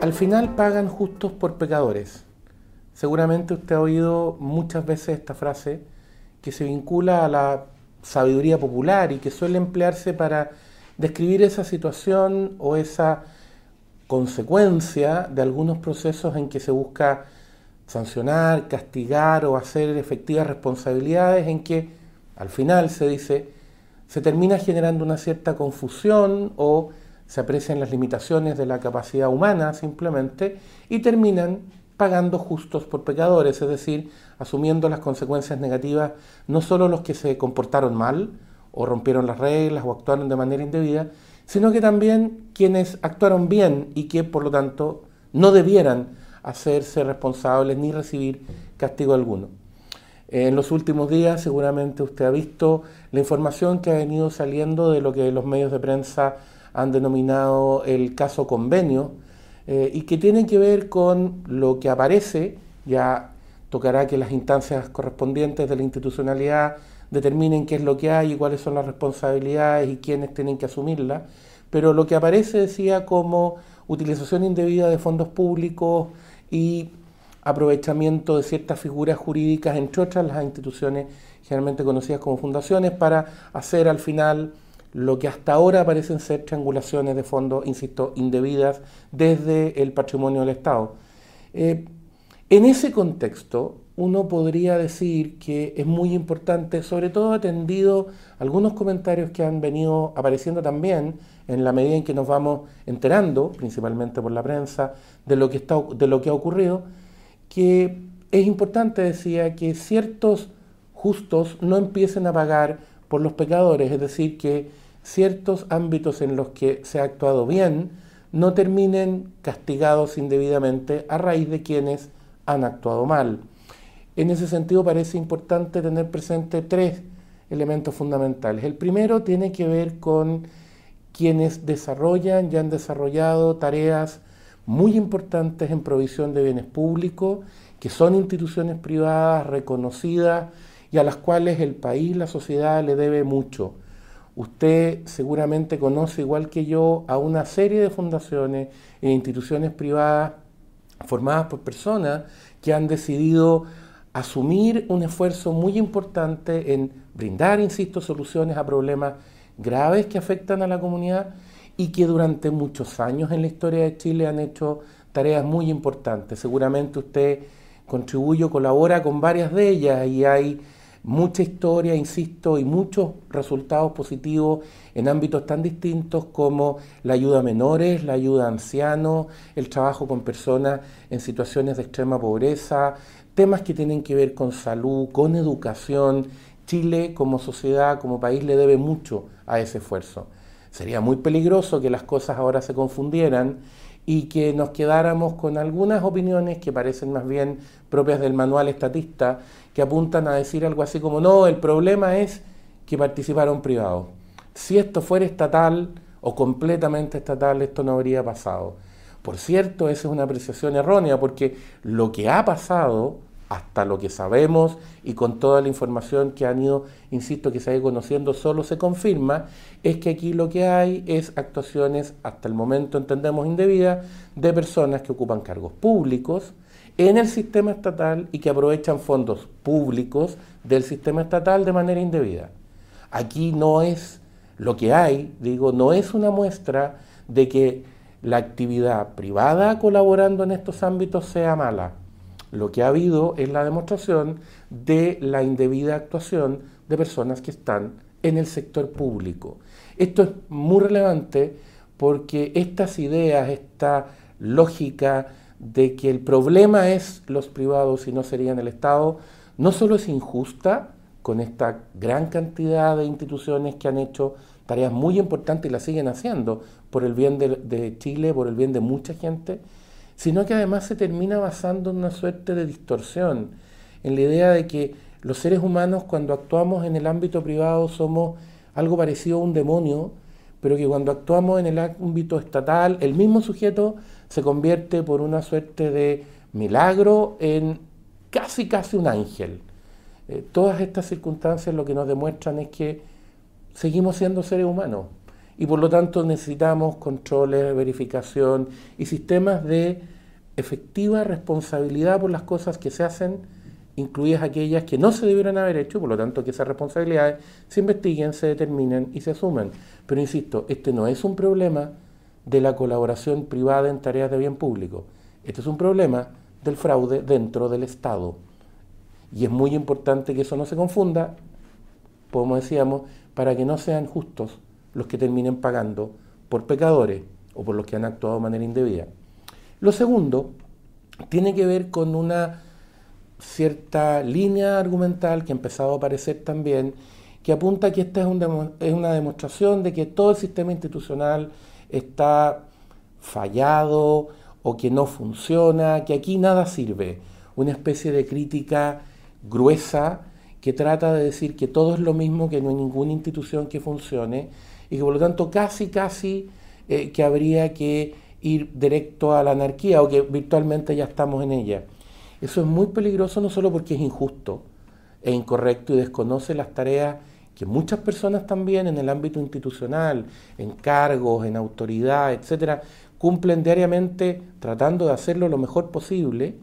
Al final pagan justos por pecadores. Seguramente usted ha oído muchas veces esta frase que se vincula a la sabiduría popular y que suele emplearse para describir esa situación o esa consecuencia de algunos procesos en que se busca sancionar, castigar o hacer efectivas responsabilidades en que al final se dice se termina generando una cierta confusión o se aprecian las limitaciones de la capacidad humana simplemente y terminan pagando justos por pecadores, es decir, asumiendo las consecuencias negativas no solo los que se comportaron mal o rompieron las reglas o actuaron de manera indebida, sino que también quienes actuaron bien y que por lo tanto no debieran hacerse responsables ni recibir castigo alguno. En los últimos días seguramente usted ha visto la información que ha venido saliendo de lo que los medios de prensa han denominado el caso convenio, eh, y que tienen que ver con lo que aparece, ya tocará que las instancias correspondientes de la institucionalidad determinen qué es lo que hay y cuáles son las responsabilidades y quiénes tienen que asumirlas, pero lo que aparece decía como utilización indebida de fondos públicos y aprovechamiento de ciertas figuras jurídicas, entre otras las instituciones generalmente conocidas como fundaciones, para hacer al final lo que hasta ahora parecen ser triangulaciones de fondos, insisto, indebidas desde el patrimonio del Estado. Eh, en ese contexto, uno podría decir que es muy importante, sobre todo atendido algunos comentarios que han venido apareciendo también en la medida en que nos vamos enterando, principalmente por la prensa, de lo que, está, de lo que ha ocurrido, que es importante, decía, que ciertos justos no empiecen a pagar por los pecadores, es decir, que ciertos ámbitos en los que se ha actuado bien no terminen castigados indebidamente a raíz de quienes han actuado mal. En ese sentido parece importante tener presente tres elementos fundamentales. El primero tiene que ver con quienes desarrollan y han desarrollado tareas muy importantes en provisión de bienes públicos, que son instituciones privadas reconocidas y a las cuales el país, la sociedad le debe mucho. Usted seguramente conoce, igual que yo, a una serie de fundaciones e instituciones privadas formadas por personas que han decidido asumir un esfuerzo muy importante en brindar, insisto, soluciones a problemas graves que afectan a la comunidad y que durante muchos años en la historia de Chile han hecho tareas muy importantes. Seguramente usted contribuye o colabora con varias de ellas y hay mucha historia, insisto, y muchos resultados positivos en ámbitos tan distintos como la ayuda a menores, la ayuda a ancianos, el trabajo con personas en situaciones de extrema pobreza, temas que tienen que ver con salud, con educación. Chile como sociedad, como país, le debe mucho a ese esfuerzo. Sería muy peligroso que las cosas ahora se confundieran y que nos quedáramos con algunas opiniones que parecen más bien propias del manual estatista, que apuntan a decir algo así como, no, el problema es que participaron privados. Si esto fuera estatal o completamente estatal, esto no habría pasado. Por cierto, esa es una apreciación errónea, porque lo que ha pasado hasta lo que sabemos y con toda la información que han ido, insisto, que se ha ido conociendo, solo se confirma, es que aquí lo que hay es actuaciones, hasta el momento entendemos indebidas, de personas que ocupan cargos públicos en el sistema estatal y que aprovechan fondos públicos del sistema estatal de manera indebida. Aquí no es lo que hay, digo, no es una muestra de que la actividad privada colaborando en estos ámbitos sea mala lo que ha habido es la demostración de la indebida actuación de personas que están en el sector público. Esto es muy relevante porque estas ideas, esta lógica de que el problema es los privados y no serían el Estado, no solo es injusta con esta gran cantidad de instituciones que han hecho tareas muy importantes y las siguen haciendo por el bien de, de Chile, por el bien de mucha gente, sino que además se termina basando en una suerte de distorsión, en la idea de que los seres humanos cuando actuamos en el ámbito privado somos algo parecido a un demonio, pero que cuando actuamos en el ámbito estatal, el mismo sujeto se convierte por una suerte de milagro en casi casi un ángel. Eh, todas estas circunstancias lo que nos demuestran es que seguimos siendo seres humanos y por lo tanto necesitamos controles, verificación y sistemas de efectiva responsabilidad por las cosas que se hacen, incluidas aquellas que no se debieron haber hecho, por lo tanto que esas responsabilidades se investiguen, se determinen y se asumen. Pero insisto, este no es un problema de la colaboración privada en tareas de bien público, este es un problema del fraude dentro del Estado. Y es muy importante que eso no se confunda, como decíamos, para que no sean justos los que terminen pagando por pecadores o por los que han actuado de manera indebida. Lo segundo tiene que ver con una cierta línea argumental que ha empezado a aparecer también, que apunta que esta es, es una demostración de que todo el sistema institucional está fallado o que no funciona, que aquí nada sirve. Una especie de crítica gruesa que trata de decir que todo es lo mismo, que no hay ninguna institución que funcione y que por lo tanto casi, casi eh, que habría que ir directo a la anarquía o que virtualmente ya estamos en ella. Eso es muy peligroso no solo porque es injusto e incorrecto y desconoce las tareas que muchas personas también en el ámbito institucional, en cargos, en autoridad, etcétera, cumplen diariamente tratando de hacerlo lo mejor posible,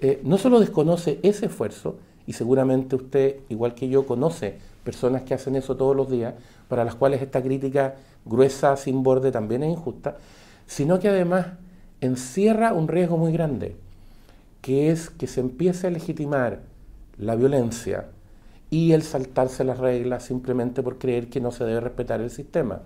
eh, no solo desconoce ese esfuerzo, y seguramente usted, igual que yo, conoce personas que hacen eso todos los días, para las cuales esta crítica gruesa, sin borde, también es injusta, sino que además encierra un riesgo muy grande, que es que se empiece a legitimar la violencia y el saltarse las reglas simplemente por creer que no se debe respetar el sistema.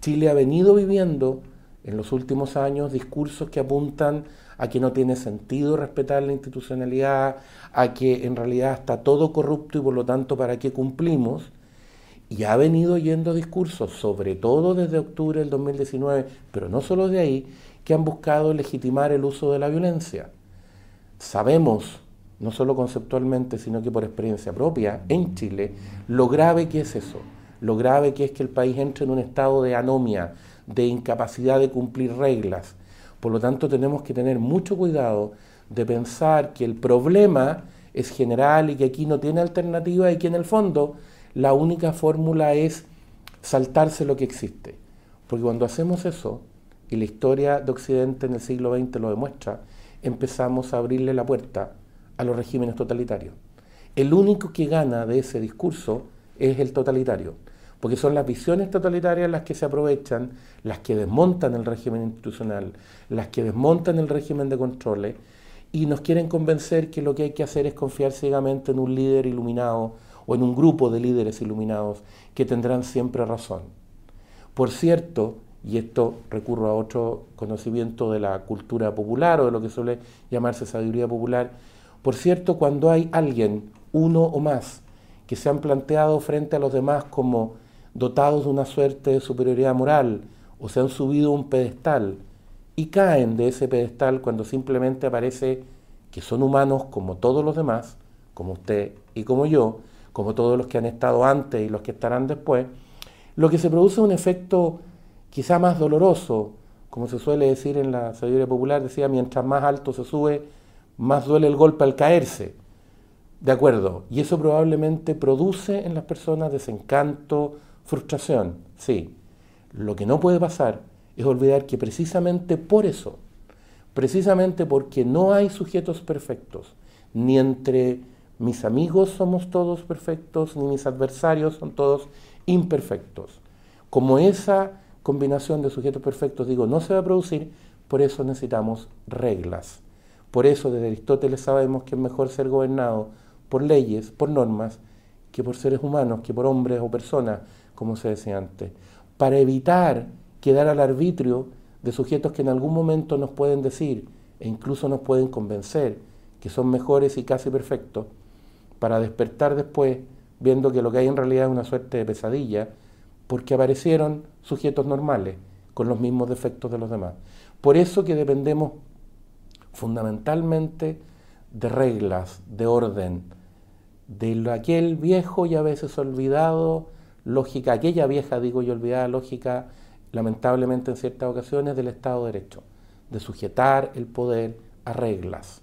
Chile ha venido viviendo en los últimos años discursos que apuntan a que no tiene sentido respetar la institucionalidad, a que en realidad está todo corrupto y por lo tanto para qué cumplimos. Y ha venido yendo discursos, sobre todo desde octubre del 2019, pero no solo de ahí, que han buscado legitimar el uso de la violencia. Sabemos, no solo conceptualmente, sino que por experiencia propia, en Chile, lo grave que es eso, lo grave que es que el país entre en un estado de anomia, de incapacidad de cumplir reglas, por lo tanto, tenemos que tener mucho cuidado de pensar que el problema es general y que aquí no tiene alternativa y que en el fondo la única fórmula es saltarse lo que existe. Porque cuando hacemos eso, y la historia de Occidente en el siglo XX lo demuestra, empezamos a abrirle la puerta a los regímenes totalitarios. El único que gana de ese discurso es el totalitario porque son las visiones totalitarias las que se aprovechan, las que desmontan el régimen institucional, las que desmontan el régimen de controles y nos quieren convencer que lo que hay que hacer es confiar ciegamente en un líder iluminado o en un grupo de líderes iluminados que tendrán siempre razón. Por cierto, y esto recurro a otro conocimiento de la cultura popular o de lo que suele llamarse sabiduría popular, por cierto, cuando hay alguien, uno o más, que se han planteado frente a los demás como dotados de una suerte de superioridad moral o se han subido a un pedestal y caen de ese pedestal cuando simplemente aparece que son humanos como todos los demás, como usted y como yo, como todos los que han estado antes y los que estarán después, lo que se produce es un efecto quizá más doloroso, como se suele decir en la sabiduría popular, decía, mientras más alto se sube, más duele el golpe al caerse. De acuerdo, y eso probablemente produce en las personas desencanto, Frustración, sí. Lo que no puede pasar es olvidar que precisamente por eso, precisamente porque no hay sujetos perfectos, ni entre mis amigos somos todos perfectos, ni mis adversarios son todos imperfectos. Como esa combinación de sujetos perfectos, digo, no se va a producir, por eso necesitamos reglas. Por eso desde Aristóteles sabemos que es mejor ser gobernado por leyes, por normas, que por seres humanos, que por hombres o personas como se decía antes, para evitar quedar al arbitrio de sujetos que en algún momento nos pueden decir e incluso nos pueden convencer que son mejores y casi perfectos, para despertar después viendo que lo que hay en realidad es una suerte de pesadilla, porque aparecieron sujetos normales con los mismos defectos de los demás. Por eso que dependemos fundamentalmente de reglas, de orden, de aquel viejo y a veces olvidado lógica, aquella vieja, digo yo, olvidada lógica, lamentablemente en ciertas ocasiones, del Estado de Derecho, de sujetar el poder a reglas,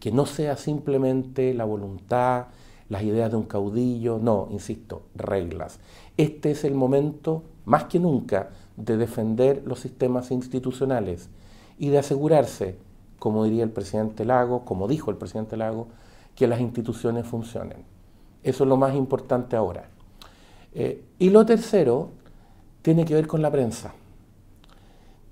que no sea simplemente la voluntad, las ideas de un caudillo, no, insisto, reglas. Este es el momento, más que nunca, de defender los sistemas institucionales y de asegurarse, como diría el presidente Lago, como dijo el presidente Lago, que las instituciones funcionen. Eso es lo más importante ahora. Eh, y lo tercero tiene que ver con la prensa.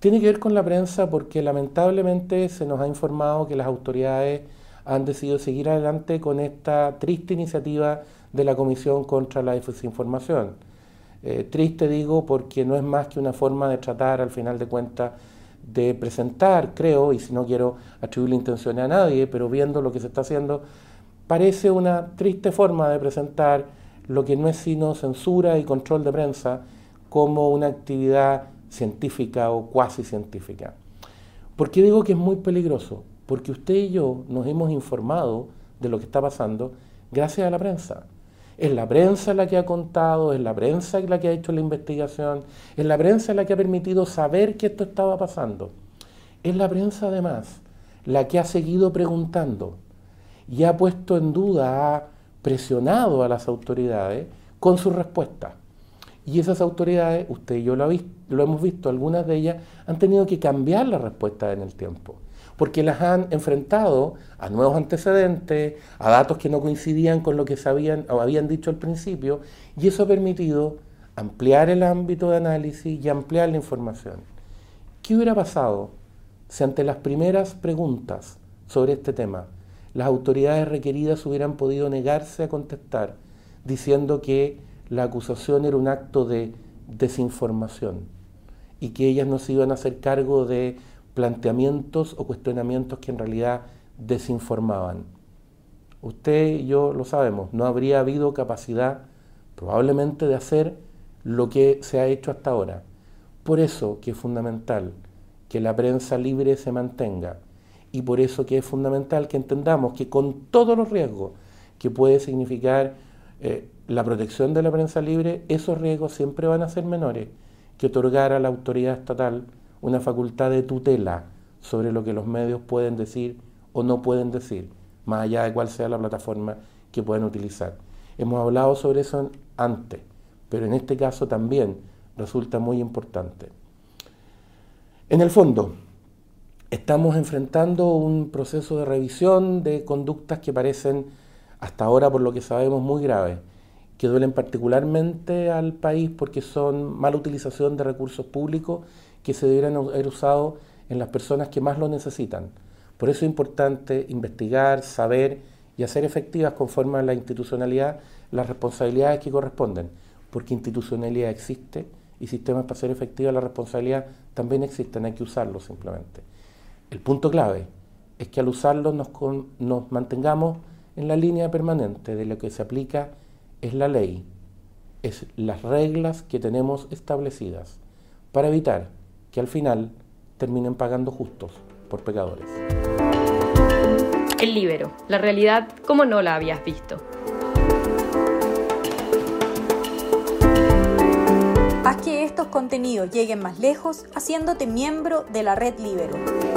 Tiene que ver con la prensa porque lamentablemente se nos ha informado que las autoridades han decidido seguir adelante con esta triste iniciativa de la Comisión contra la Desinformación. Eh, triste digo porque no es más que una forma de tratar al final de cuentas de presentar, creo, y si no quiero atribuirle intención a nadie, pero viendo lo que se está haciendo, parece una triste forma de presentar lo que no es sino censura y control de prensa como una actividad científica o cuasi científica. ¿Por qué digo que es muy peligroso? Porque usted y yo nos hemos informado de lo que está pasando gracias a la prensa. Es la prensa la que ha contado, es la prensa la que ha hecho la investigación, es la prensa la que ha permitido saber que esto estaba pasando. Es la prensa además la que ha seguido preguntando y ha puesto en duda, presionado a las autoridades con su respuesta. Y esas autoridades, usted y yo lo, lo hemos visto, algunas de ellas han tenido que cambiar la respuesta en el tiempo porque las han enfrentado a nuevos antecedentes, a datos que no coincidían con lo que sabían o habían dicho al principio, y eso ha permitido ampliar el ámbito de análisis y ampliar la información. ¿Qué hubiera pasado si ante las primeras preguntas sobre este tema las autoridades requeridas hubieran podido negarse a contestar diciendo que la acusación era un acto de desinformación y que ellas no se iban a hacer cargo de planteamientos o cuestionamientos que en realidad desinformaban. Usted y yo lo sabemos, no habría habido capacidad probablemente de hacer lo que se ha hecho hasta ahora. Por eso que es fundamental que la prensa libre se mantenga y por eso que es fundamental que entendamos que con todos los riesgos que puede significar eh, la protección de la prensa libre, esos riesgos siempre van a ser menores que otorgar a la autoridad estatal una facultad de tutela sobre lo que los medios pueden decir o no pueden decir, más allá de cuál sea la plataforma que puedan utilizar. Hemos hablado sobre eso antes, pero en este caso también resulta muy importante. En el fondo, estamos enfrentando un proceso de revisión de conductas que parecen, hasta ahora por lo que sabemos, muy graves, que duelen particularmente al país porque son mala utilización de recursos públicos que se deberían haber usado en las personas que más lo necesitan. Por eso es importante investigar, saber y hacer efectivas conforme a la institucionalidad las responsabilidades que corresponden, porque institucionalidad existe y sistemas para hacer efectiva la responsabilidad también existen, hay que usarlos simplemente. El punto clave es que al usarlos nos, nos mantengamos en la línea permanente de lo que se aplica es la ley, es las reglas que tenemos establecidas para evitar que al final terminen pagando justos por pecadores. El libero, la realidad como no la habías visto. Haz que estos contenidos lleguen más lejos haciéndote miembro de la red Libero.